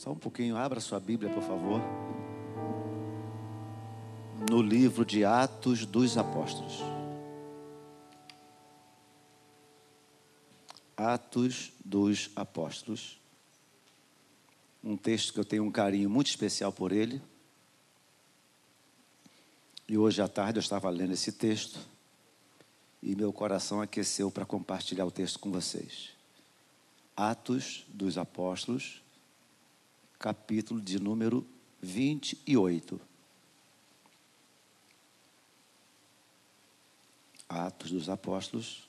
Só um pouquinho, abra sua Bíblia, por favor. No livro de Atos dos Apóstolos. Atos dos Apóstolos. Um texto que eu tenho um carinho muito especial por ele. E hoje à tarde eu estava lendo esse texto e meu coração aqueceu para compartilhar o texto com vocês. Atos dos Apóstolos, capítulo de número 28. Atos dos Apóstolos,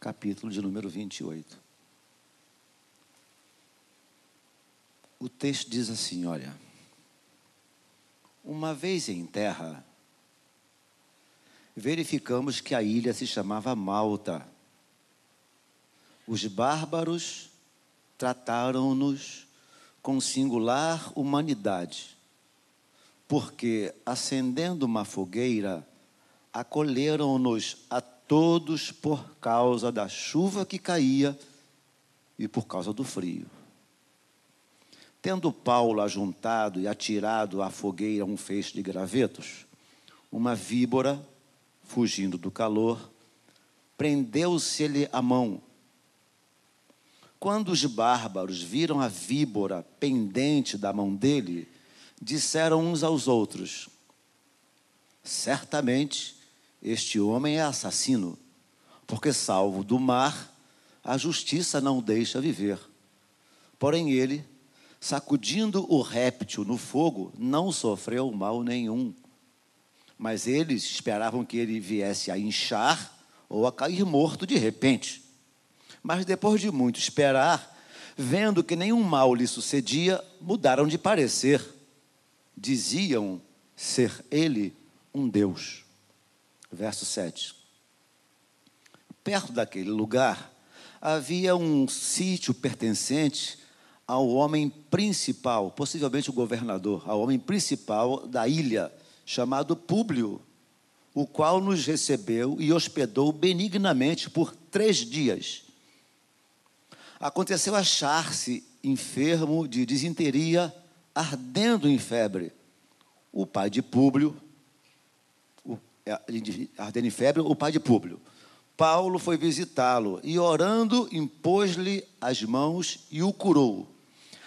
capítulo de número 28. O texto diz assim: olha. Uma vez em terra, verificamos que a ilha se chamava Malta. Os bárbaros trataram-nos com singular humanidade, porque, acendendo uma fogueira, acolheram-nos a todos por causa da chuva que caía e por causa do frio. Tendo Paulo ajuntado e atirado à fogueira um feixe de gravetos, uma víbora, fugindo do calor, prendeu-se-lhe a mão quando os bárbaros viram a víbora pendente da mão dele, disseram uns aos outros: Certamente este homem é assassino, porque, salvo do mar, a justiça não deixa viver. Porém, ele, sacudindo o réptil no fogo, não sofreu mal nenhum. Mas eles esperavam que ele viesse a inchar ou a cair morto de repente. Mas depois de muito esperar, vendo que nenhum mal lhe sucedia, mudaram de parecer. Diziam ser ele um Deus. Verso 7. Perto daquele lugar havia um sítio pertencente ao homem principal, possivelmente o governador, ao homem principal da ilha, chamado Públio, o qual nos recebeu e hospedou benignamente por três dias aconteceu achar-se enfermo de disenteria, ardendo em febre. O pai de Públio, o, é, ardendo em febre, o pai de Públio. Paulo foi visitá-lo e, orando, impôs-lhe as mãos e o curou.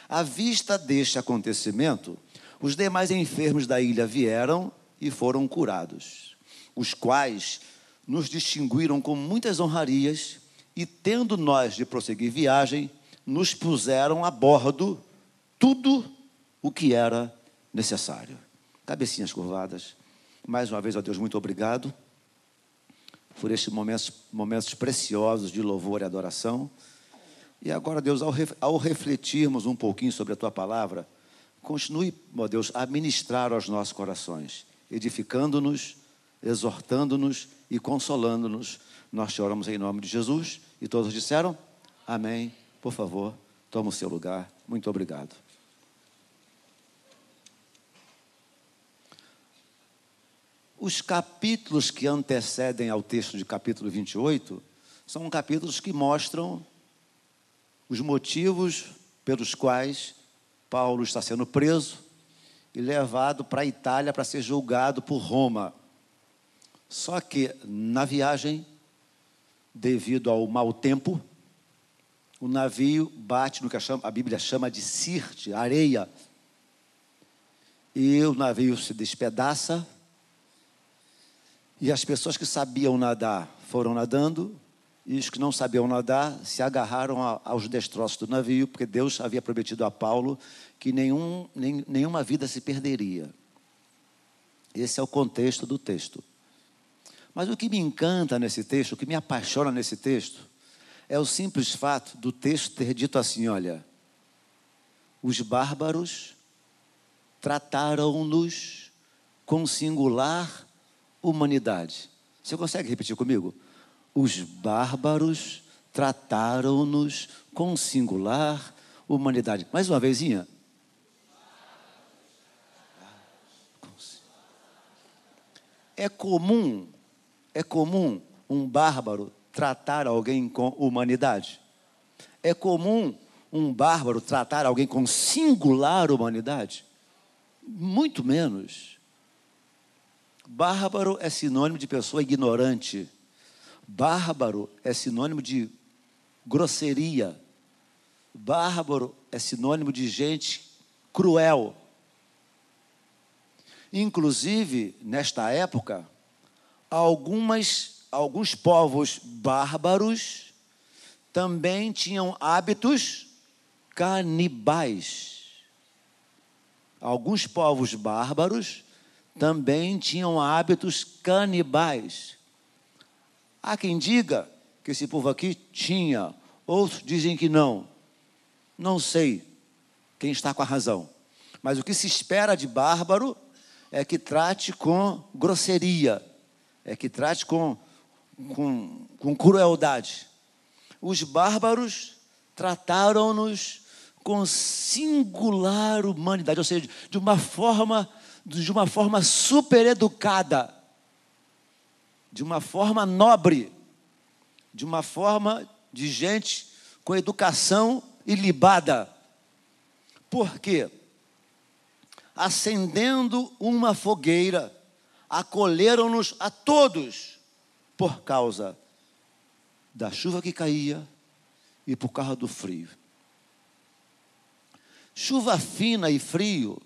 À vista deste acontecimento, os demais enfermos da ilha vieram e foram curados, os quais nos distinguiram com muitas honrarias e tendo nós de prosseguir viagem, nos puseram a bordo tudo o que era necessário. Cabecinhas curvadas. Mais uma vez, ó Deus, muito obrigado por estes momentos, momentos preciosos de louvor e adoração. E agora, Deus, ao, ao refletirmos um pouquinho sobre a tua palavra, continue, ó Deus, a ministrar aos nossos corações, edificando-nos, exortando-nos e consolando-nos. Nós te oramos em nome de Jesus e todos disseram: Amém. Por favor, toma o seu lugar. Muito obrigado. Os capítulos que antecedem ao texto de capítulo 28 são capítulos que mostram os motivos pelos quais Paulo está sendo preso e levado para a Itália para ser julgado por Roma. Só que na viagem devido ao mau tempo, o navio bate no que a, Bíblia chama de sirte, areia. E o navio se despedaça. E as pessoas que sabiam nadar foram nadando, e os que não sabiam nadar se agarraram aos destroços do navio, porque Deus havia prometido a Paulo que nenhum, nem, nenhuma vida se perderia. Esse é o contexto do texto. Mas o que me encanta nesse texto, o que me apaixona nesse texto, é o simples fato do texto ter dito assim: olha, os bárbaros trataram-nos com singular humanidade. Você consegue repetir comigo? Os bárbaros trataram-nos com singular humanidade. Mais uma vezinha. É comum é comum um bárbaro tratar alguém com humanidade? É comum um bárbaro tratar alguém com singular humanidade? Muito menos. Bárbaro é sinônimo de pessoa ignorante. Bárbaro é sinônimo de grosseria. Bárbaro é sinônimo de gente cruel. Inclusive, nesta época, algumas, alguns povos bárbaros também tinham hábitos canibais. Alguns povos bárbaros também tinham hábitos canibais. Há quem diga que esse povo aqui tinha, outros dizem que não. Não sei quem está com a razão. Mas o que se espera de bárbaro é que trate com grosseria, é que trate com, com, com crueldade. Os bárbaros trataram-nos com singular humanidade, ou seja, de uma forma, de uma forma super educada, de uma forma nobre, de uma forma de gente com educação ilibada. Por quê? Acendendo uma fogueira, acolheram-nos a todos por causa da chuva que caía e por causa do frio. Chuva fina e frio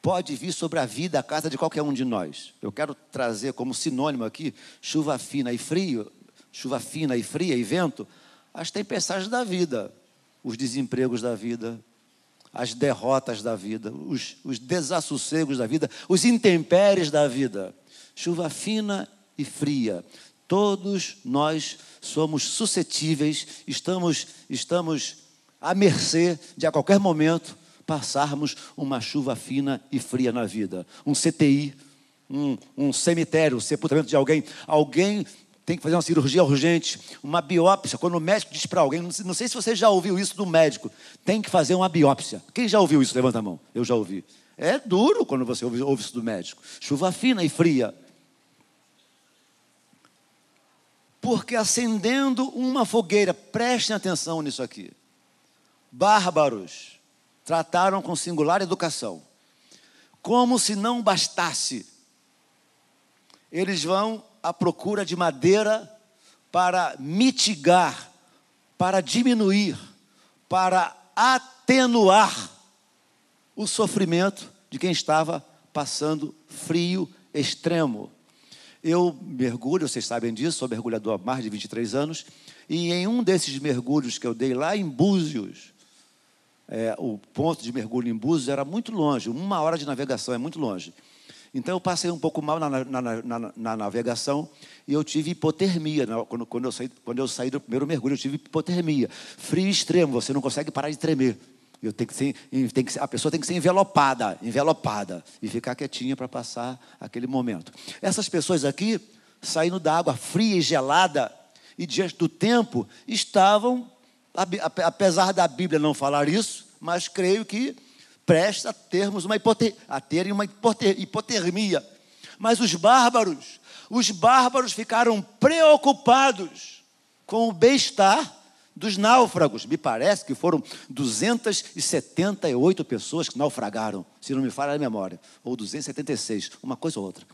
pode vir sobre a vida, a casa de qualquer um de nós. Eu quero trazer como sinônimo aqui chuva fina e frio, chuva fina e fria e vento, as tempestades da vida, os desempregos da vida, as derrotas da vida, os, os desassossegos da vida, os intempéries da vida. Chuva fina e fria. Todos nós somos suscetíveis, estamos, estamos à mercê de a qualquer momento passarmos uma chuva fina e fria na vida. Um CTI, um, um cemitério, um sepultamento de alguém. Alguém tem que fazer uma cirurgia urgente, uma biópsia. Quando o médico diz para alguém, não sei se você já ouviu isso do médico, tem que fazer uma biópsia. Quem já ouviu isso? Levanta a mão. Eu já ouvi. É duro quando você ouve, ouve isso do médico. Chuva fina e fria. Porque acendendo uma fogueira, prestem atenção nisso aqui bárbaros trataram com singular educação. Como se não bastasse, eles vão à procura de madeira para mitigar, para diminuir, para atenuar o sofrimento de quem estava passando frio extremo. Eu mergulho, vocês sabem disso, sou mergulhador há mais de 23 anos, e em um desses mergulhos que eu dei lá em Búzios, é, o ponto de mergulho em Búzios era muito longe, uma hora de navegação é muito longe. Então eu passei um pouco mal na, na, na, na navegação e eu tive hipotermia. Quando, quando, eu saí, quando eu saí do primeiro mergulho, eu tive hipotermia. Frio extremo, você não consegue parar de tremer. Eu tenho que ser, tem que a pessoa tem que ser envelopada, envelopada, e ficar quietinha para passar aquele momento. Essas pessoas aqui, saindo da água fria e gelada, e diante do tempo, estavam apesar da Bíblia não falar isso, mas creio que presta a termos uma hipoter, a terem uma hipotermia. Mas os bárbaros, os bárbaros ficaram preocupados com o bem-estar dos náufragos. Me parece que foram 278 pessoas que naufragaram, se não me falha a memória, ou 276, uma coisa ou outra.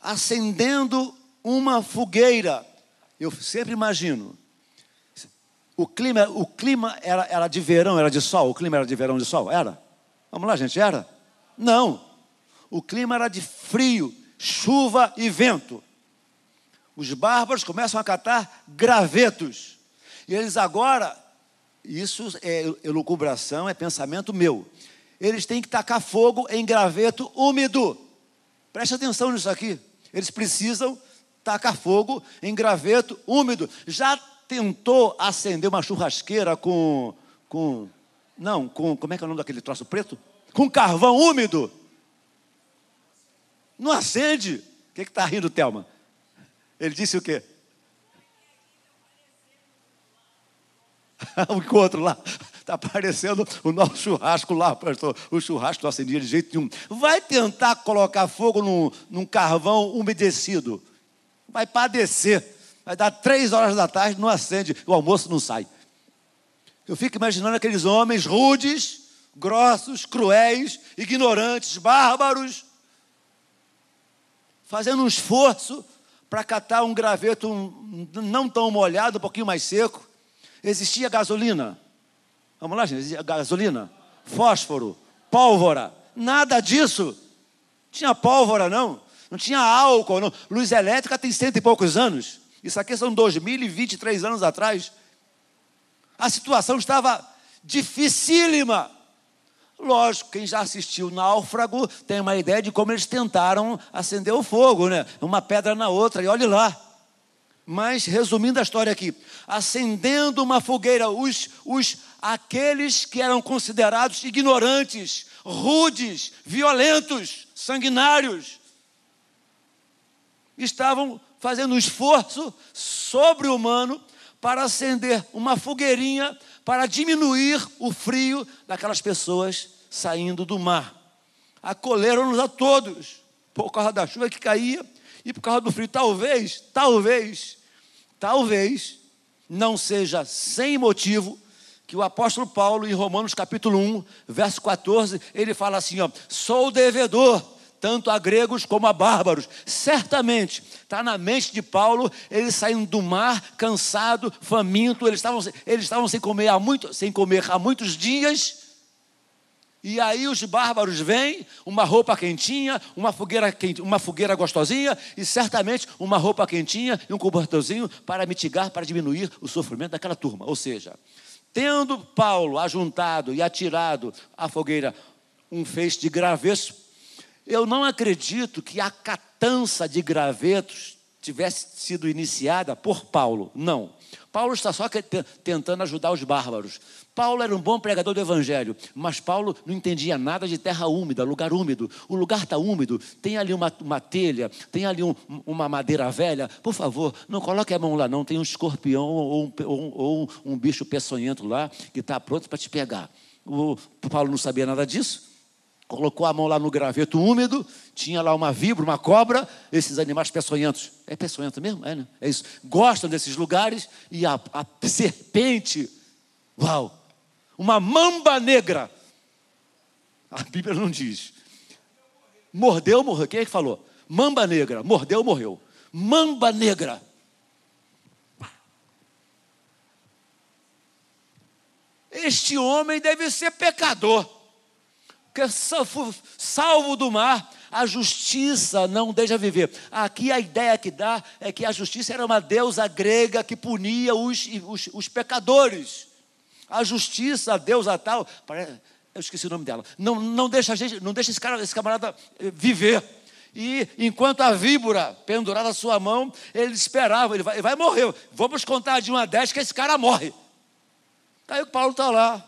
Acendendo uma fogueira. Eu sempre imagino o clima, o clima era, era de verão, era de sol? O clima era de verão, de sol? Era? Vamos lá, gente, era? Não. O clima era de frio, chuva e vento. Os bárbaros começam a catar gravetos. E eles agora, isso é elucubração, é pensamento meu. Eles têm que tacar fogo em graveto úmido. Preste atenção nisso aqui. Eles precisam tacar fogo em graveto úmido. Já tentou acender uma churrasqueira com, com não, com, como é que é o nome daquele troço preto? Com carvão úmido. Não acende. O que está rindo, Thelma? Ele disse o quê? o outro lá está aparecendo o nosso churrasco lá, pastor. O churrasco não acendia de jeito nenhum. Vai tentar colocar fogo num, num carvão umedecido. Vai padecer. Vai dar três horas da tarde, não acende, o almoço não sai. Eu fico imaginando aqueles homens rudes, grossos, cruéis, ignorantes, bárbaros, fazendo um esforço para catar um graveto não tão molhado, um pouquinho mais seco. Existia gasolina. Vamos lá, gente, gasolina, fósforo, pólvora, nada disso. Tinha pólvora, não. Não tinha álcool, não. Luz elétrica tem cento e poucos anos. Isso aqui são 2023 anos atrás. A situação estava dificílima. Lógico, quem já assistiu Náufrago tem uma ideia de como eles tentaram acender o fogo, né? Uma pedra na outra, e olhe lá. Mas, resumindo a história aqui, acendendo uma fogueira, os, os, aqueles que eram considerados ignorantes, rudes, violentos, sanguinários, estavam fazendo um esforço sobre-humano para acender uma fogueirinha para diminuir o frio daquelas pessoas saindo do mar. Acolheram-nos a todos, por causa da chuva que caía e por causa do frio. Talvez, talvez, talvez não seja sem motivo que o apóstolo Paulo, em Romanos capítulo 1, verso 14, ele fala assim: ó, sou devedor tanto a gregos como a bárbaros. Certamente, está na mente de Paulo, eles saindo do mar, cansado, faminto, eles estavam, eles estavam sem, comer há muito, sem comer há muitos dias. E aí os bárbaros vêm, uma roupa quentinha, uma fogueira, quente, uma fogueira gostosinha e certamente uma roupa quentinha e um cobertorzinho para mitigar, para diminuir o sofrimento daquela turma. Ou seja, tendo Paulo ajuntado e atirado à fogueira um feixe de gravetos eu não acredito que a catança de gravetos tivesse sido iniciada por Paulo. Não. Paulo está só tentando ajudar os bárbaros. Paulo era um bom pregador do evangelho, mas Paulo não entendia nada de terra úmida, lugar úmido. O lugar está úmido, tem ali uma, uma telha, tem ali um, uma madeira velha. Por favor, não coloque a mão lá, não. Tem um escorpião ou um, ou, ou um bicho peçonhento lá que está pronto para te pegar. O Paulo não sabia nada disso colocou a mão lá no graveto úmido, tinha lá uma vibra, uma cobra, esses animais peçonhentos. É peçonhento mesmo? É, né? É isso. Gostam desses lugares e a, a serpente, uau, uma mamba negra. A Bíblia não diz. Mordeu, morreu. Quem é que falou? Mamba negra. Mordeu, morreu. Mamba negra. Este homem deve ser pecador que salvo do mar, a justiça não deixa viver. Aqui a ideia que dá é que a justiça era uma deusa grega que punia os, os, os pecadores. A justiça, a deusa tal, eu esqueci o nome dela, não, não deixa gente, não deixa esse, cara, esse camarada eh, viver. E enquanto a víbora pendurada na sua mão, ele esperava, ele vai, ele vai morrer. Vamos contar de uma a dez que esse cara morre. Aí o Paulo está lá,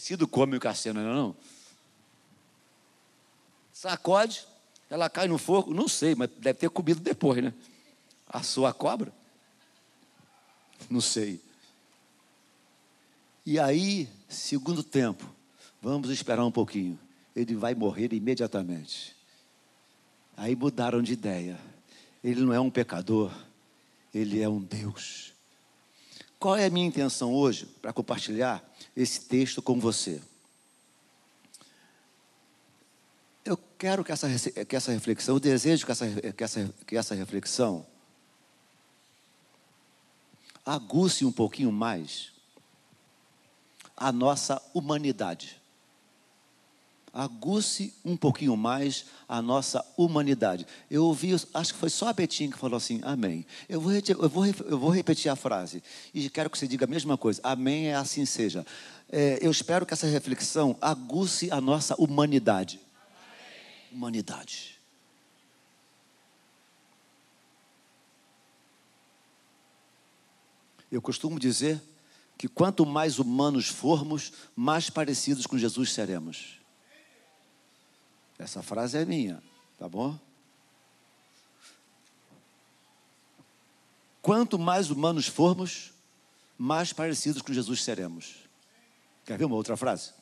sido cômico a cena, não é não? Sacode, ela cai no fogo, não sei, mas deve ter comido depois, né? A sua cobra? Não sei. E aí, segundo tempo, vamos esperar um pouquinho. Ele vai morrer imediatamente. Aí mudaram de ideia. Ele não é um pecador, ele é um Deus. Qual é a minha intenção hoje para compartilhar esse texto com você? Eu quero que essa, que essa reflexão, eu desejo que essa, que, essa, que essa reflexão aguce um pouquinho mais a nossa humanidade aguce um pouquinho mais a nossa humanidade. Eu ouvi, acho que foi só a Betinha que falou assim, amém. Eu vou, eu vou, eu vou repetir a frase e quero que você diga a mesma coisa, amém é assim seja. É, eu espero que essa reflexão aguce a nossa humanidade. Amém. Humanidade. Eu costumo dizer que quanto mais humanos formos, mais parecidos com Jesus seremos. Essa frase é minha, tá bom? Quanto mais humanos formos, mais parecidos com Jesus seremos. Quer ver uma outra frase?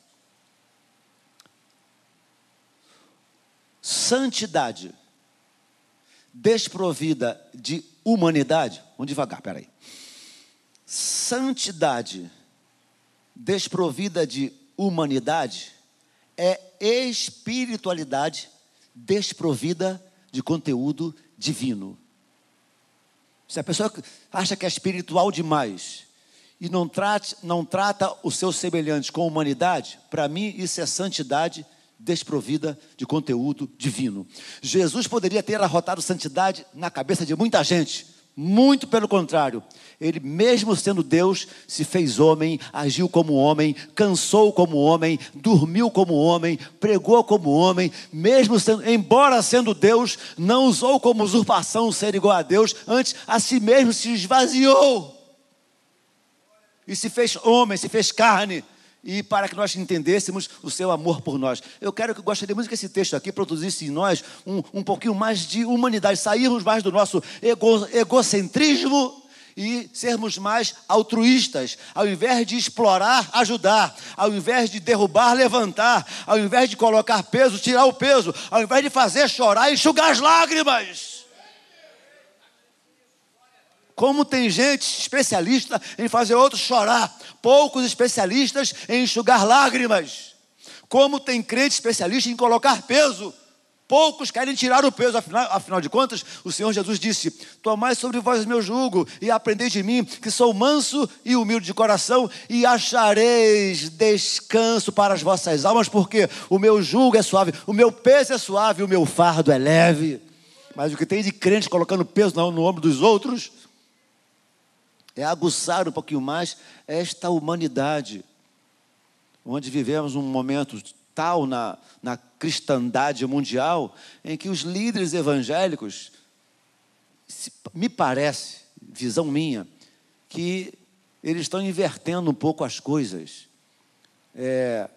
santidade desprovida de humanidade, vamos devagar, peraí. Santidade desprovida de humanidade é espiritualidade desprovida de conteúdo divino. Se a pessoa acha que é espiritual demais e não, trate, não trata os seus semelhantes com humanidade, para mim isso é santidade desprovida de conteúdo divino. Jesus poderia ter arrotado santidade na cabeça de muita gente, muito pelo contrário, ele, mesmo sendo Deus, se fez homem, agiu como homem, cansou como homem, dormiu como homem, pregou como homem, mesmo sendo, embora sendo Deus, não usou como usurpação ser igual a Deus, antes a si mesmo se esvaziou e se fez homem, se fez carne e para que nós entendêssemos o seu amor por nós. Eu quero que gostaria muito que esse texto aqui produzisse em nós um, um pouquinho mais de humanidade, sairmos mais do nosso ego, egocentrismo e sermos mais altruístas, ao invés de explorar, ajudar, ao invés de derrubar, levantar, ao invés de colocar peso, tirar o peso, ao invés de fazer chorar, enxugar as lágrimas. Como tem gente especialista em fazer outros chorar, poucos especialistas em enxugar lágrimas. Como tem crente especialista em colocar peso, poucos querem tirar o peso. Afinal, afinal de contas, o Senhor Jesus disse: Tomai sobre vós o meu jugo e aprendei de mim, que sou manso e humilde de coração, e achareis descanso para as vossas almas, porque o meu jugo é suave, o meu peso é suave, o meu fardo é leve. Mas o que tem de crente colocando peso no ombro dos outros, é aguçar um pouquinho mais esta humanidade, onde vivemos um momento tal na, na cristandade mundial, em que os líderes evangélicos, me parece, visão minha, que eles estão invertendo um pouco as coisas, é,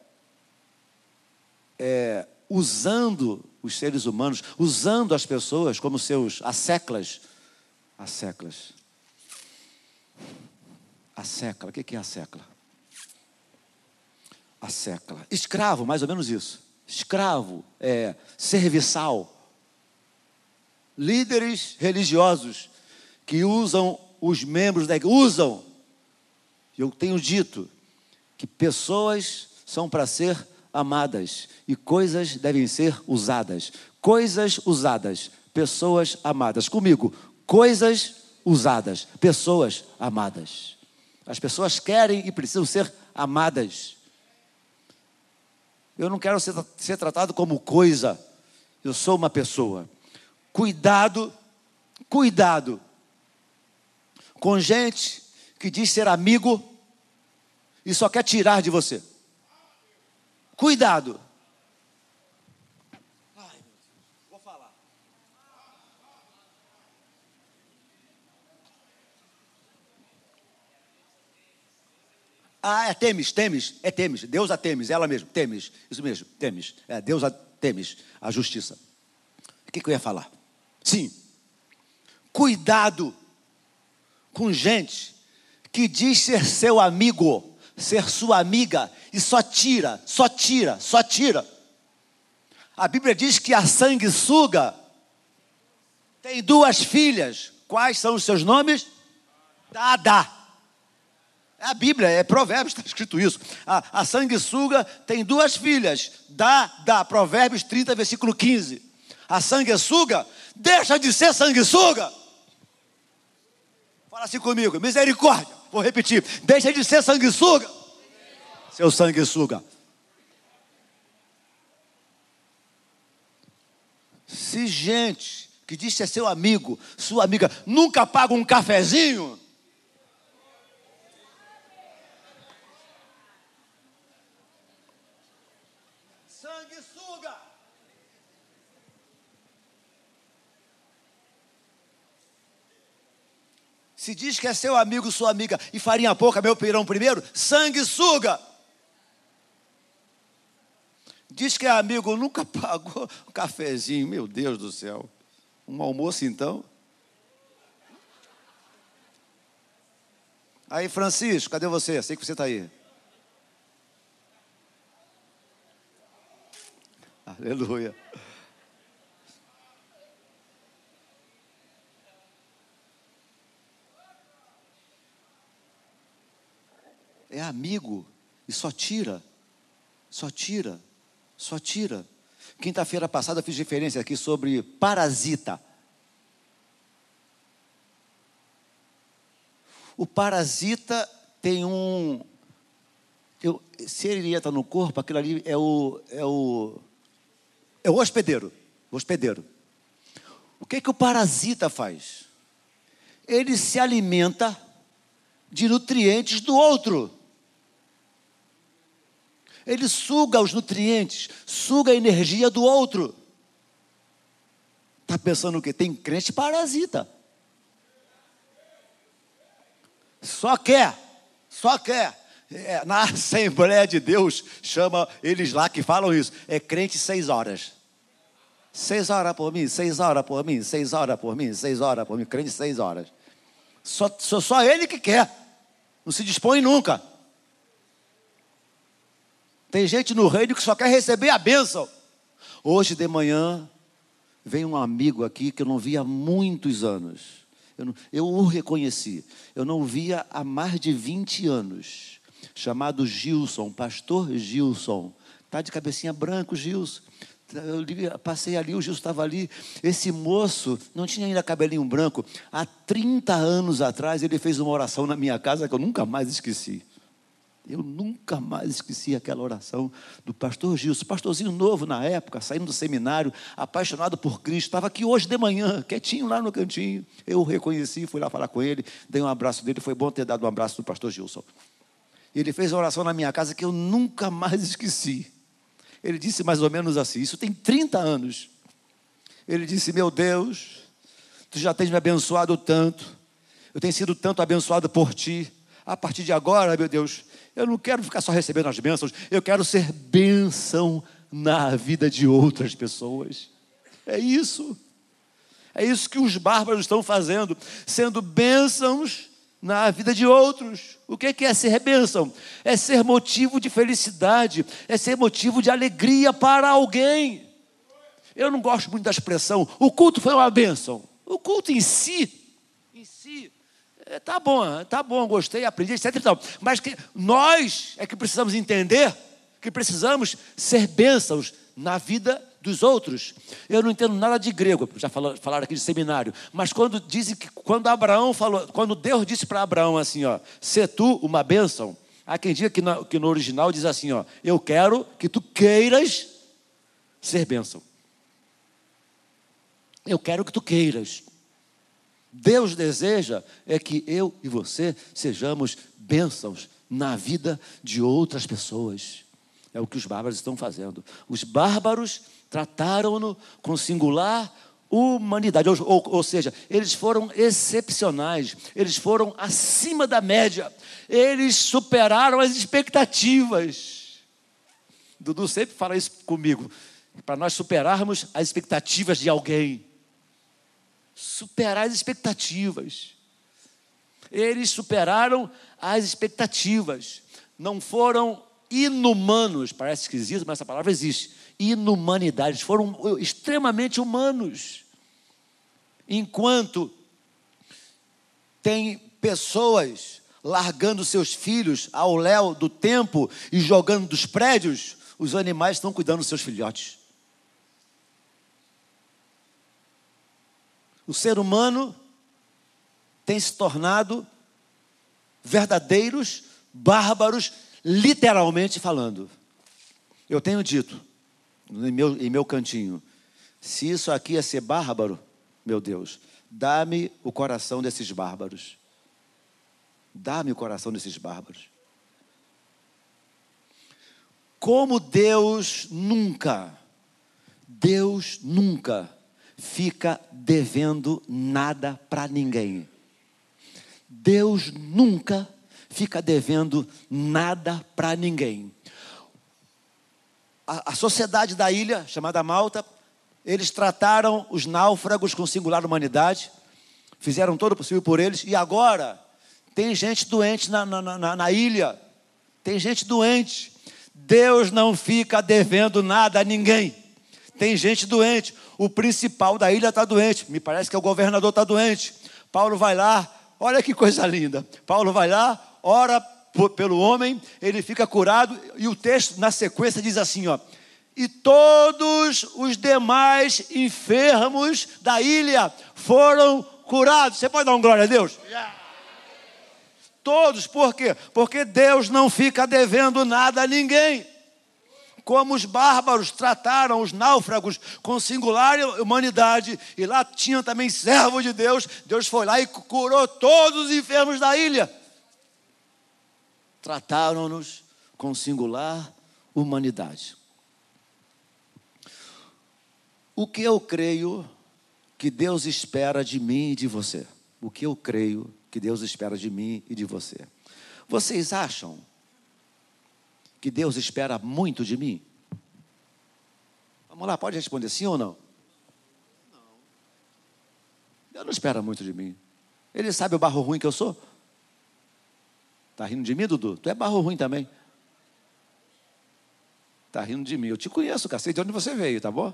é, usando os seres humanos, usando as pessoas como seus asseclas, asseclas, a secla, o que é a secla? A secla. Escravo, mais ou menos isso. Escravo, é, serviçal. Líderes religiosos que usam os membros da igreja, usam. Eu tenho dito que pessoas são para ser amadas e coisas devem ser usadas. Coisas usadas, pessoas amadas. Comigo, coisas usadas, pessoas amadas. As pessoas querem e precisam ser amadas. Eu não quero ser, ser tratado como coisa, eu sou uma pessoa. Cuidado, cuidado com gente que diz ser amigo e só quer tirar de você. Cuidado. Ah, é Temis, Temis, é Temis, Deus a Temis, ela mesma, Temis, isso mesmo, Temis, é Deus a Temis, a justiça. O que, que eu ia falar? Sim, cuidado com gente que diz ser seu amigo, ser sua amiga e só tira, só tira, só tira. A Bíblia diz que a sanguessuga tem duas filhas. Quais são os seus nomes? Dada. É a Bíblia, é Provérbios, está escrito isso. A, a sanguessuga tem duas filhas. Dá, dá. Provérbios 30, versículo 15. A sanguessuga deixa de ser sanguessuga. Fala assim comigo, misericórdia. Vou repetir. Deixa de ser sanguessuga. Seu sanguessuga. Se gente que diz ser seu amigo, sua amiga, nunca paga um cafezinho, Se diz que é seu amigo, sua amiga, e farinha pouca, meu pirão primeiro, sanguessuga. Diz que é amigo, nunca pagou um cafezinho, meu Deus do céu. Um almoço então. Aí, Francisco, cadê você? Sei que você está aí. Aleluia. É amigo e só tira, só tira, só tira. Quinta-feira passada eu fiz referência aqui sobre parasita. O parasita tem um. Eu, se ele entra no corpo, aquilo ali é o, é o, é o hospedeiro. O hospedeiro. O que, que o parasita faz? Ele se alimenta de nutrientes do outro. Ele suga os nutrientes, suga a energia do outro. Está pensando o quê? Tem crente parasita. Só quer, só quer. É, na Assembleia de Deus, chama eles lá que falam isso. É crente seis horas. Seis horas por mim, seis horas por mim, seis horas por mim, seis horas por mim. Crente seis horas. Só, só, só ele que quer. Não se dispõe nunca. Tem gente no reino que só quer receber a bênção. Hoje de manhã, vem um amigo aqui que eu não via há muitos anos. Eu, não, eu o reconheci. Eu não via há mais de 20 anos. Chamado Gilson, pastor Gilson. Está de cabecinha branco, Gilson. Eu passei ali, o Gilson estava ali. Esse moço não tinha ainda cabelinho branco. Há 30 anos atrás, ele fez uma oração na minha casa que eu nunca mais esqueci. Eu nunca mais esqueci aquela oração do pastor Gilson, pastorzinho novo na época, saindo do seminário, apaixonado por Cristo, estava aqui hoje de manhã, quietinho lá no cantinho. Eu o reconheci, fui lá falar com ele, dei um abraço dele, foi bom ter dado um abraço do pastor Gilson. Ele fez uma oração na minha casa que eu nunca mais esqueci. Ele disse mais ou menos assim: Isso tem 30 anos. Ele disse: Meu Deus, tu já tens me abençoado tanto, eu tenho sido tanto abençoado por ti. A partir de agora, meu Deus, eu não quero ficar só recebendo as bênçãos, eu quero ser bênção na vida de outras pessoas. É isso. É isso que os bárbaros estão fazendo, sendo bênçãos na vida de outros. O que é ser bênção? É ser motivo de felicidade, é ser motivo de alegria para alguém. Eu não gosto muito da expressão, o culto foi uma bênção. O culto em si, é, tá bom, tá bom, gostei, aprendi, etc. Mas que nós é que precisamos entender que precisamos ser bênçãos na vida dos outros. Eu não entendo nada de grego, já falaram aqui de seminário, mas quando dizem que quando Abraão falou, quando Deus disse para Abraão assim, ó, se tu uma bênção, há quem diga que no, que no original diz assim, ó, eu quero que tu queiras ser bênção. Eu quero que tu queiras. Deus deseja é que eu e você sejamos bênçãos na vida de outras pessoas. É o que os bárbaros estão fazendo. Os bárbaros trataram-no com singular humanidade, ou, ou, ou, seja, eles foram excepcionais, eles foram acima da média, eles superaram as expectativas. Dudu sempre fala isso comigo, para nós superarmos as expectativas de alguém. Superar as expectativas. Eles superaram as expectativas, não foram inumanos, parece esquisito, mas essa palavra existe inumanidade, foram extremamente humanos. Enquanto tem pessoas largando seus filhos ao léu do tempo e jogando dos prédios, os animais estão cuidando dos seus filhotes. O ser humano tem se tornado verdadeiros bárbaros, literalmente falando. Eu tenho dito, em meu, em meu cantinho. Se isso aqui é ser bárbaro, meu Deus, dá-me o coração desses bárbaros. Dá-me o coração desses bárbaros. Como Deus nunca, Deus nunca fica devendo nada para ninguém. Deus nunca fica devendo nada para ninguém a, a sociedade da ilha, chamada Malta, eles trataram os náufragos com singular humanidade, fizeram todo o possível por eles, e agora tem gente doente na, na, na, na ilha, tem gente doente. Deus não fica devendo nada a ninguém. Tem gente doente. O principal da ilha está doente. Me parece que o governador está doente. Paulo vai lá, olha que coisa linda. Paulo vai lá, ora pelo homem, ele fica curado, e o texto na sequência diz assim: ó, e todos os demais enfermos da ilha foram curados. Você pode dar um glória a Deus? Todos, por quê? Porque Deus não fica devendo nada a ninguém. Como os bárbaros trataram os náufragos com singular humanidade, e lá tinha também servo de Deus, Deus foi lá e curou todos os enfermos da ilha. Trataram-nos com singular humanidade. O que eu creio que Deus espera de mim e de você? O que eu creio que Deus espera de mim e de você? Vocês acham que Deus espera muito de mim? Vamos lá, pode responder sim ou não? Não. Deus não espera muito de mim. Ele sabe o barro ruim que eu sou? Está rindo de mim, Dudu? Tu é barro ruim também. Está rindo de mim. Eu te conheço, cacete, de onde você veio, tá bom?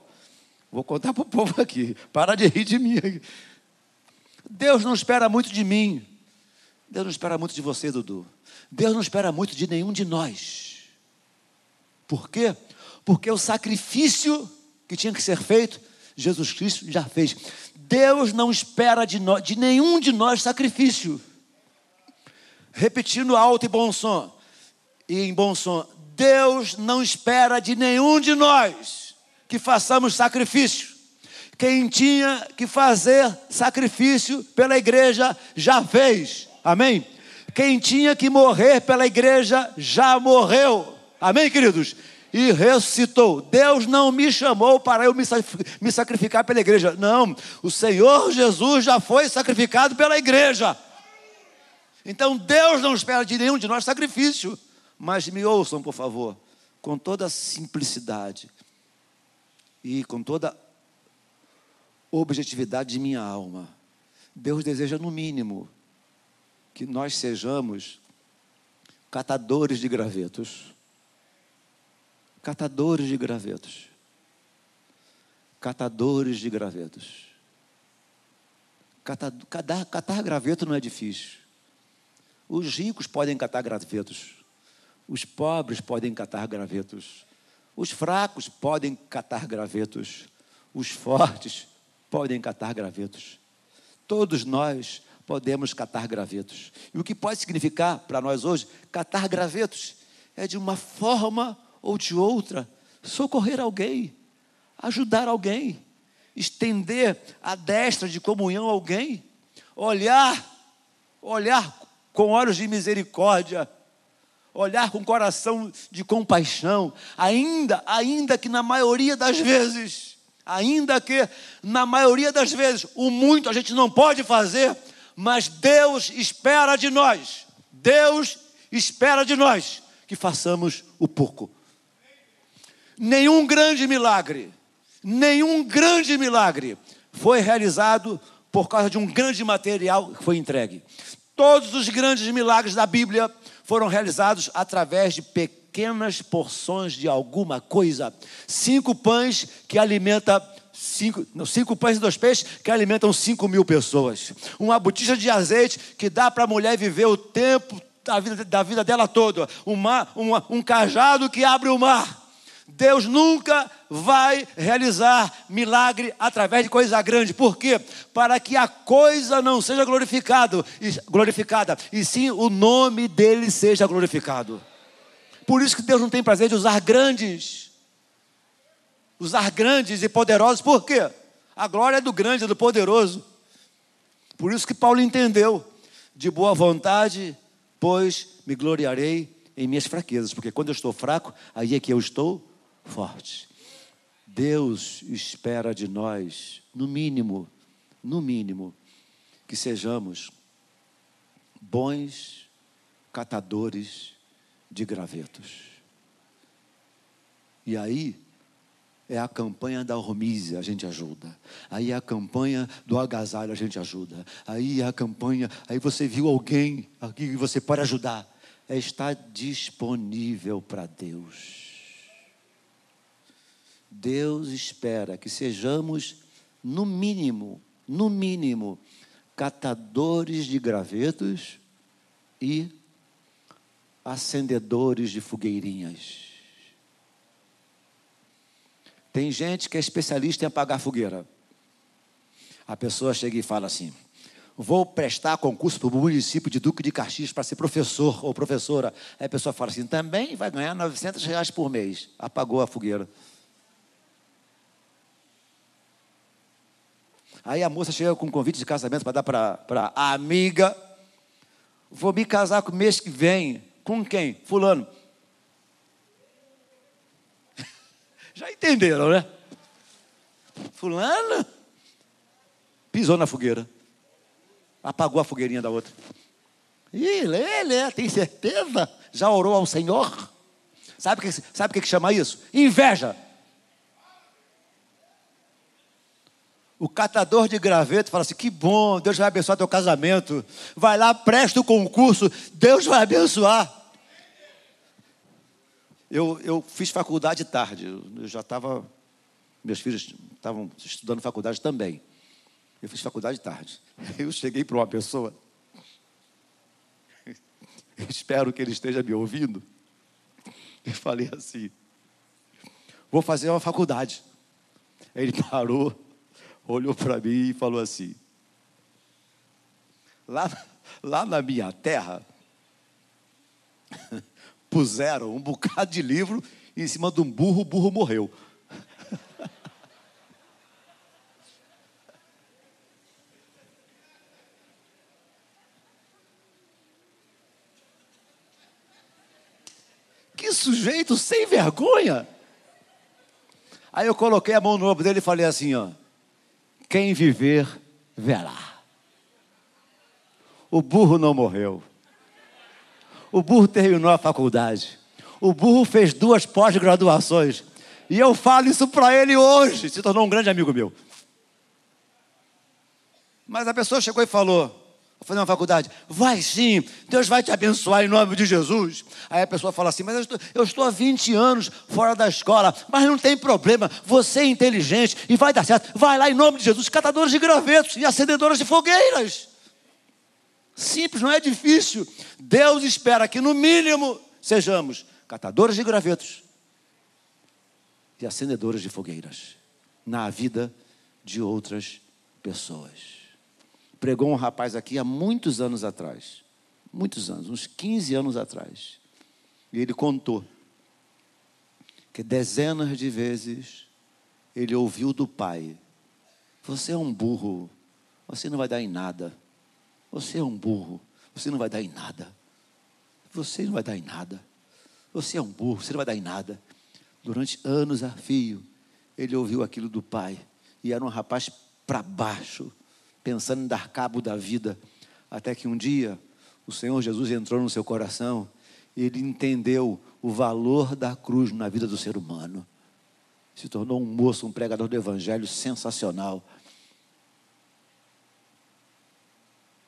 Vou contar para o povo aqui. Para de rir de mim. Deus não espera muito de mim. Deus não espera muito de você, Dudu. Deus não espera muito de nenhum de nós. Por quê? Porque o sacrifício que tinha que ser feito, Jesus Cristo já fez. Deus não espera de, de nenhum de nós sacrifício. Repetindo alto e bom som. E em bom som, Deus não espera de nenhum de nós que façamos sacrifício. Quem tinha que fazer sacrifício pela igreja já fez. Amém? Quem tinha que morrer pela igreja já morreu. Amém, queridos? E ressuscitou. Deus não me chamou para eu me sacrificar pela igreja. Não, o Senhor Jesus já foi sacrificado pela igreja. Então Deus não espera de nenhum de nós sacrifício. Mas me ouçam, por favor, com toda simplicidade e com toda objetividade de minha alma, Deus deseja, no mínimo, que nós sejamos catadores de gravetos. Catadores de gravetos. Catadores de gravetos. Catar, catar, graveto não é difícil. Os ricos podem catar gravetos. Os pobres podem catar gravetos. Os fracos podem catar gravetos, os fortes podem catar gravetos. Todos nós podemos catar gravetos. E o que pode significar para nós hoje, catar gravetos, é de uma forma ou de outra socorrer alguém, ajudar alguém, estender a destra de comunhão a alguém, olhar, olhar com olhos de misericórdia olhar com coração de compaixão, ainda, ainda que na maioria das vezes, ainda que na maioria das vezes, o muito a gente não pode fazer, mas Deus espera de nós, Deus espera de nós que façamos o pouco. Nenhum grande milagre, nenhum grande milagre foi realizado por causa de um grande material que foi entregue. Todos os grandes milagres da Bíblia foram realizados através de pequenas porções de alguma coisa. Cinco pães que alimentam cinco, cinco pães e dois peixes que alimentam cinco mil pessoas. Uma botija de azeite que dá para a mulher viver o tempo da vida, da vida dela toda. Uma, uma, um cajado que abre o mar. Deus nunca vai realizar milagre através de coisa grande. Por quê? Para que a coisa não seja glorificado, glorificada, e sim o nome dele seja glorificado. Por isso que Deus não tem prazer de usar grandes. Usar grandes e poderosos, por quê? A glória é do grande, do poderoso. Por isso que Paulo entendeu, de boa vontade, pois me gloriarei em minhas fraquezas, porque quando eu estou fraco, aí é que eu estou forte. Deus espera de nós, no mínimo, no mínimo, que sejamos bons catadores de gravetos. E aí é a campanha da hormise, a gente ajuda. Aí é a campanha do agasalho, a gente ajuda. Aí é a campanha, aí você viu alguém aqui que você pode ajudar. É estar disponível para Deus. Deus espera que sejamos, no mínimo, no mínimo, catadores de gravetos e acendedores de fogueirinhas. Tem gente que é especialista em apagar fogueira. A pessoa chega e fala assim: vou prestar concurso para o município de Duque de Caxias para ser professor ou professora. Aí a pessoa fala assim: também vai ganhar 900 reais por mês. Apagou a fogueira. Aí a moça chega com um convite de casamento para dar para a amiga. Vou me casar com o mês que vem. Com quem? Fulano. Já entenderam, né? Fulano pisou na fogueira. Apagou a fogueirinha da outra. Ih, ele, tem certeza? Já orou ao Senhor? Sabe o que, sabe que chama isso? Inveja. O catador de graveto fala assim: que bom, Deus vai abençoar teu casamento. Vai lá, presta o concurso, Deus vai abençoar. Eu, eu fiz faculdade tarde, eu já estava. Meus filhos estavam estudando faculdade também. Eu fiz faculdade tarde. Eu cheguei para uma pessoa. Espero que ele esteja me ouvindo. E falei assim: Vou fazer uma faculdade. Ele parou olhou para mim e falou assim: lá, lá na minha terra, puseram um bocado de livro em cima de um burro, o burro morreu. que sujeito sem vergonha! Aí eu coloquei a mão no ombro dele e falei assim: ó. Quem viver, verá. O burro não morreu. O burro terminou a faculdade. O burro fez duas pós-graduações. E eu falo isso para ele hoje. Se tornou um grande amigo meu. Mas a pessoa chegou e falou: fazer uma faculdade. Vai sim, Deus vai te abençoar em nome de Jesus. Aí a pessoa fala assim: Mas eu estou, eu estou há 20 anos fora da escola, mas não tem problema, você é inteligente e vai dar certo. Vai lá em nome de Jesus, catadores de gravetos e acendedoras de fogueiras. Simples, não é difícil. Deus espera que, no mínimo, sejamos catadores de gravetos e acendedores de fogueiras na vida de outras pessoas pregou um rapaz aqui há muitos anos atrás. Muitos anos, uns 15 anos atrás. E ele contou que dezenas de vezes ele ouviu do pai: Você é um burro, você não vai dar em nada. Você é um burro, você não vai dar em nada. Você não vai dar em nada. Você é um burro, você não vai dar em nada. Durante anos a fio, ele ouviu aquilo do pai. E era um rapaz para baixo, pensando em dar cabo da vida, até que um dia o Senhor Jesus entrou no seu coração e ele entendeu o valor da cruz na vida do ser humano. Se tornou um moço, um pregador do Evangelho sensacional.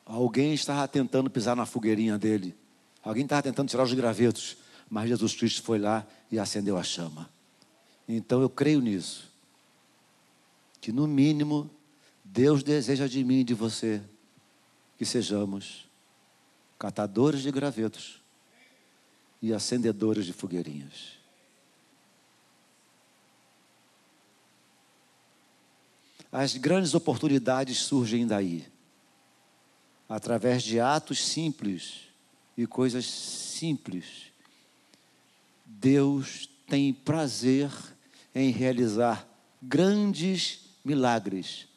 Alguém estava tentando pisar na fogueirinha dele. Alguém estava tentando tirar os gravetos. Mas Jesus Cristo foi lá e acendeu a chama. Então eu creio nisso. Que no mínimo Deus deseja de mim e de você que sejamos catadores de gravetos e acendedores de fogueirinhas. As grandes oportunidades surgem daí, através de atos simples e coisas simples. Deus tem prazer em realizar grandes milagres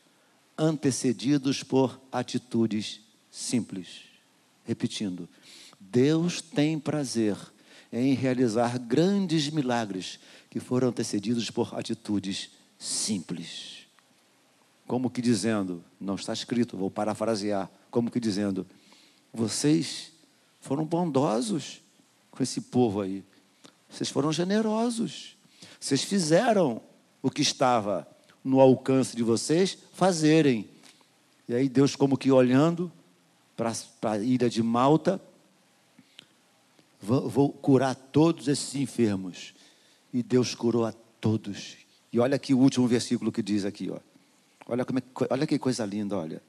antecedidos por atitudes simples. Repetindo, Deus tem prazer em realizar grandes milagres que foram antecedidos por atitudes simples. Como que dizendo, não está escrito, vou parafrasear, como que dizendo, vocês foram bondosos com esse povo aí, vocês foram generosos, vocês fizeram o que estava no alcance de vocês fazerem. E aí Deus, como que olhando para a ilha de Malta, vou, vou curar todos esses enfermos. E Deus curou a todos. E olha aqui o último versículo que diz aqui, ó. Olha, como é, olha que coisa linda, olha.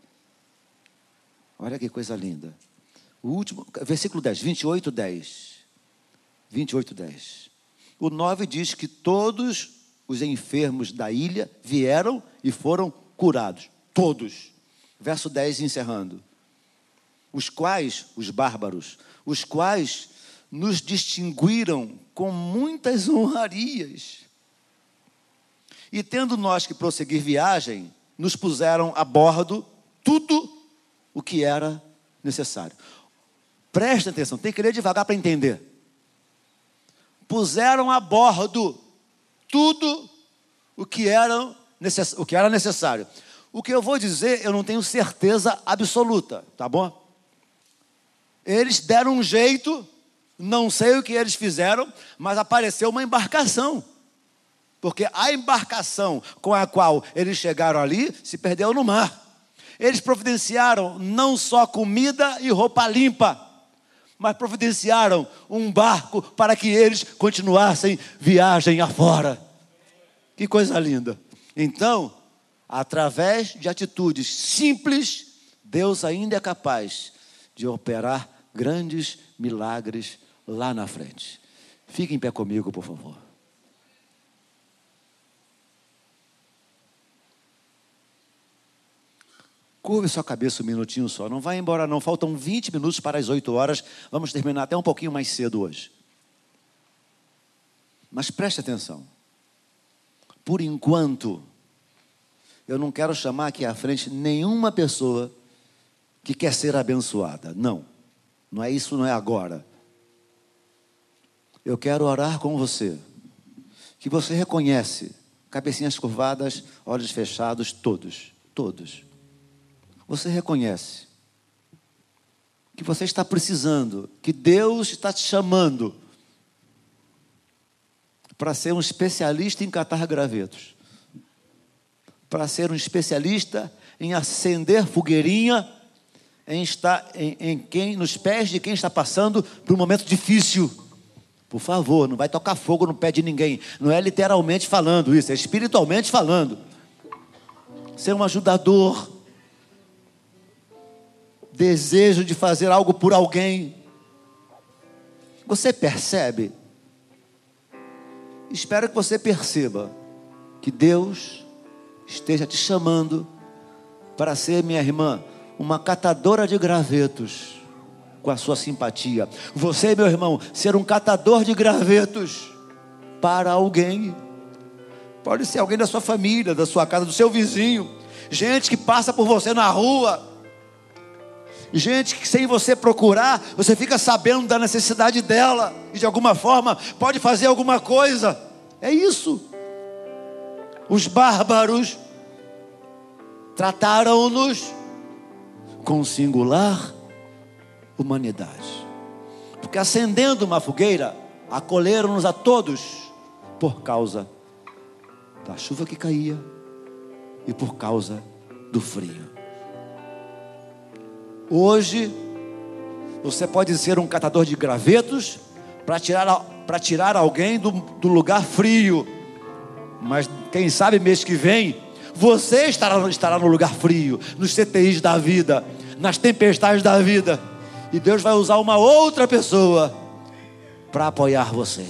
Olha que coisa linda. O último, versículo 10, 28, 10. 28, 10. O 9 diz que todos os enfermos da ilha vieram e foram curados. Todos. Verso 10 encerrando. Os quais, os bárbaros, os quais nos distinguiram com muitas honrarias. E tendo nós que prosseguir viagem, nos puseram a bordo tudo o que era necessário. Preste atenção, tem que ler devagar para entender. Puseram a bordo tudo o que, era, o que era necessário. O que eu vou dizer, eu não tenho certeza absoluta, tá bom? Eles deram um jeito, não sei o que eles fizeram, mas apareceu uma embarcação. Porque a embarcação com a qual eles chegaram ali se perdeu no mar. Eles providenciaram não só comida e roupa limpa, mas providenciaram um barco para que eles continuassem viagem afora. Que coisa linda. Então, através de atitudes simples, Deus ainda é capaz de operar grandes milagres lá na frente. Fique em pé comigo, por favor. Curve sua cabeça um minutinho só. Não vai embora, não. Faltam 20 minutos para as 8 horas. Vamos terminar até um pouquinho mais cedo hoje. Mas preste atenção. Por enquanto, eu não quero chamar aqui à frente nenhuma pessoa que quer ser abençoada. Não. Não é isso, não é agora. Eu quero orar com você. Que você reconhece, cabecinhas curvadas, olhos fechados, todos, todos você reconhece que você está precisando, que Deus está te chamando para ser um especialista em catar gravetos, para ser um especialista em acender fogueirinha em estar em, em, quem nos pés de quem está passando por um momento difícil. Por favor, não vai tocar fogo no pé de ninguém. Não é literalmente falando isso, é espiritualmente falando. Ser um ajudador, desejo de fazer algo por alguém. Você percebe? Espero que você perceba que Deus esteja te chamando para ser, minha irmã, uma catadora de gravetos com a sua simpatia. Você, meu irmão, ser um catador de gravetos para alguém. Pode ser alguém da sua família, da sua casa, do seu vizinho. Gente que passa por você na rua gente que sem você procurar, você fica sabendo da necessidade dela e de alguma forma pode fazer alguma coisa. É isso. Os bárbaros trataram-nos com singular humanidade. Porque acendendo uma fogueira, acolheram-nos a todos por causa da chuva que caía e por causa do frio. Hoje, você pode ser um catador de gravetos para tirar, para tirar alguém do, do lugar frio. Mas quem sabe mês que vem, você estará, estará no lugar frio, nos CTIs da vida, nas tempestades da vida. E Deus vai usar uma outra pessoa para apoiar você.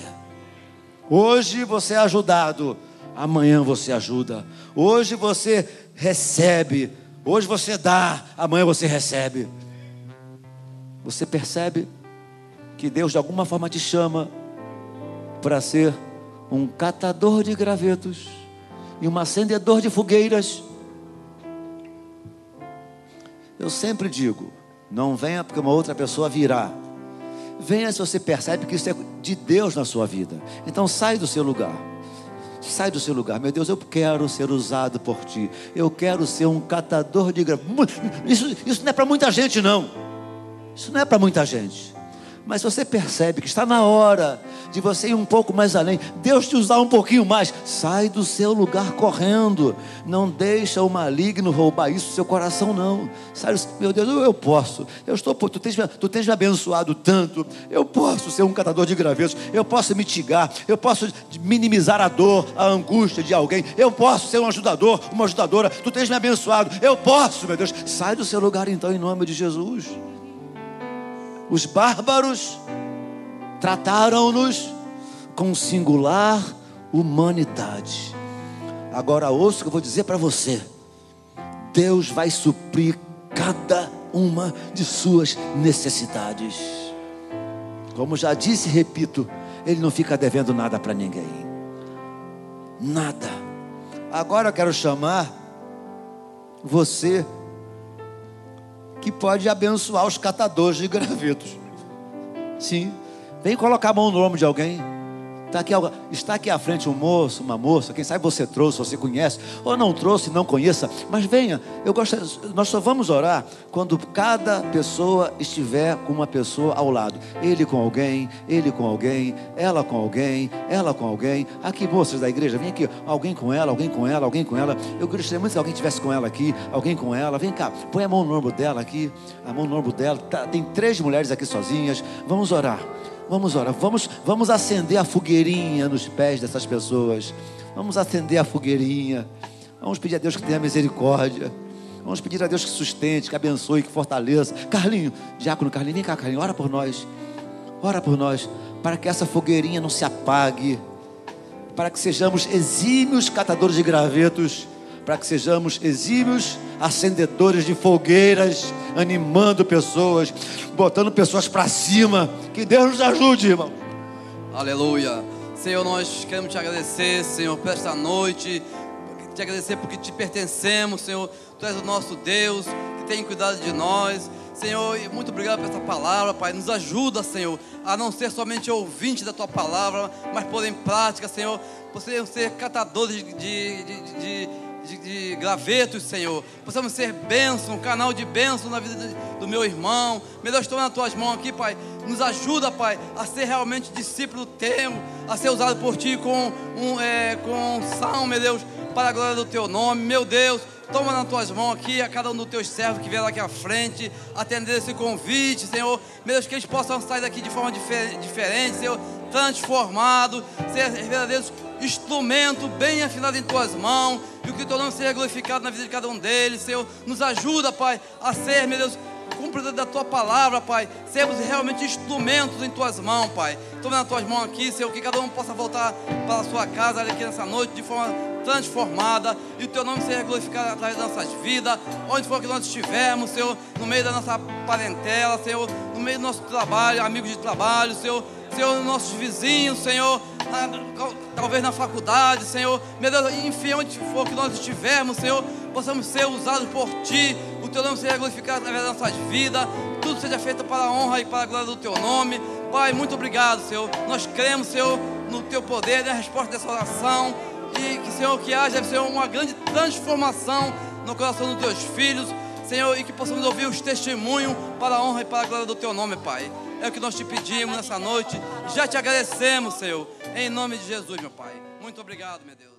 Hoje você é ajudado, amanhã você ajuda. Hoje você recebe Hoje você dá, amanhã você recebe. Você percebe que Deus de alguma forma te chama para ser um catador de gravetos e um acendedor de fogueiras. Eu sempre digo: não venha porque uma outra pessoa virá. Venha se você percebe que isso é de Deus na sua vida. Então sai do seu lugar. Sai do seu lugar, meu Deus, eu quero ser usado por ti. Eu quero ser um catador de grama. Isso, isso não é para muita gente, não. Isso não é para muita gente. Mas você percebe que está na hora de você ir um pouco mais além, Deus te usar um pouquinho mais, sai do seu lugar correndo. Não deixa o maligno roubar isso do seu coração, não. Sai, meu Deus, eu, posso. Eu estou, tu tens, tu tens me abençoado tanto. Eu posso ser um catador de gravetos. Eu posso mitigar. Eu posso minimizar a dor, a angústia de alguém. Eu posso ser um ajudador, uma ajudadora. Tu tens me abençoado. Eu posso, meu Deus. Sai do seu lugar então, em nome de Jesus. Os bárbaros trataram-nos com singular humanidade. Agora ouça o que eu vou dizer para você. Deus vai suprir cada uma de suas necessidades. Como já disse e repito, Ele não fica devendo nada para ninguém. Nada. Agora eu quero chamar você que pode abençoar os catadores de gravetos. Sim. Vem colocar a mão no ombro de alguém. Está aqui, está aqui à frente um moço, uma moça, quem sabe você trouxe, você conhece, ou não trouxe, não conheça, mas venha. Eu gosto, nós só vamos orar quando cada pessoa estiver com uma pessoa ao lado. Ele com alguém, ele com alguém, ela com alguém, ela com alguém. Aqui, moças da igreja, vem aqui, alguém com ela, alguém com ela, alguém com ela. Eu gostaria muito que alguém tivesse com ela aqui, alguém com ela. Vem cá, põe a mão no ombro dela aqui, a mão no ombro dela. Tá, tem três mulheres aqui sozinhas. Vamos orar. Vamos orar, vamos, vamos acender a fogueirinha nos pés dessas pessoas. Vamos acender a fogueirinha. Vamos pedir a Deus que tenha misericórdia. Vamos pedir a Deus que sustente, que abençoe, que fortaleça. Carlinho, diácono Carlinho, vem cá, Carlinho, ora por nós. Ora por nós, para que essa fogueirinha não se apague. Para que sejamos exímios catadores de gravetos para que sejamos exímios acendedores de fogueiras, animando pessoas, botando pessoas para cima. Que Deus nos ajude, irmão. Aleluia. Senhor, nós queremos te agradecer, Senhor, por esta noite. Te agradecer porque te pertencemos, Senhor. Tu és o nosso Deus que tem cuidado de nós. Senhor, muito obrigado por essa palavra, Pai. Nos ajuda, Senhor, a não ser somente ouvinte da tua palavra, mas pôr em prática, Senhor. Possamos ser catadores de, de, de, de de, de gravetos, Senhor. Possamos ser bênção, um canal de bênção na vida do meu irmão. Deus, estou nas tuas mãos aqui, Pai. Nos ajuda, Pai, a ser realmente discípulo teu, a ser usado por Ti com, um, é, com sal, meu Deus, para a glória do Teu nome. Meu Deus, toma nas tuas mãos aqui a cada um dos teus servos que vier aqui à frente, atender esse convite, Senhor. Meu Deus, que eles possam sair daqui de forma diferente, Senhor, transformado, ser verdadeiros instrumento bem afinado em tuas mãos, e o que teu nome seja glorificado na vida de cada um deles, Senhor. Nos ajuda, Pai, a ser, meu Deus, cumpridor da tua palavra, Pai. Sermos realmente instrumentos em tuas mãos, Pai. Toma nas tuas mãos aqui, Senhor, que cada um possa voltar para a sua casa aqui nessa noite de forma transformada e o teu nome seja glorificado através das nossas vidas, onde for que nós estivermos, Senhor, no meio da nossa parentela, Senhor, no meio do nosso trabalho, amigos de trabalho, Senhor, Senhor, nossos vizinhos, Senhor, talvez na faculdade, Senhor, meu Deus, enfim, onde for que nós estivermos, Senhor, possamos ser usados por Ti, o Teu nome seja glorificado através das nossas vidas, tudo seja feito para a honra e para a glória do Teu nome. Pai, muito obrigado, Senhor. Nós cremos, Senhor, no Teu poder, na resposta dessa oração, e que, Senhor, que haja, Senhor, uma grande transformação no coração dos Teus filhos, Senhor, e que possamos ouvir os testemunhos para a honra e para a glória do Teu nome, Pai. É o que nós te pedimos nessa noite. Já te agradecemos, Senhor. Em nome de Jesus, meu Pai. Muito obrigado, meu Deus.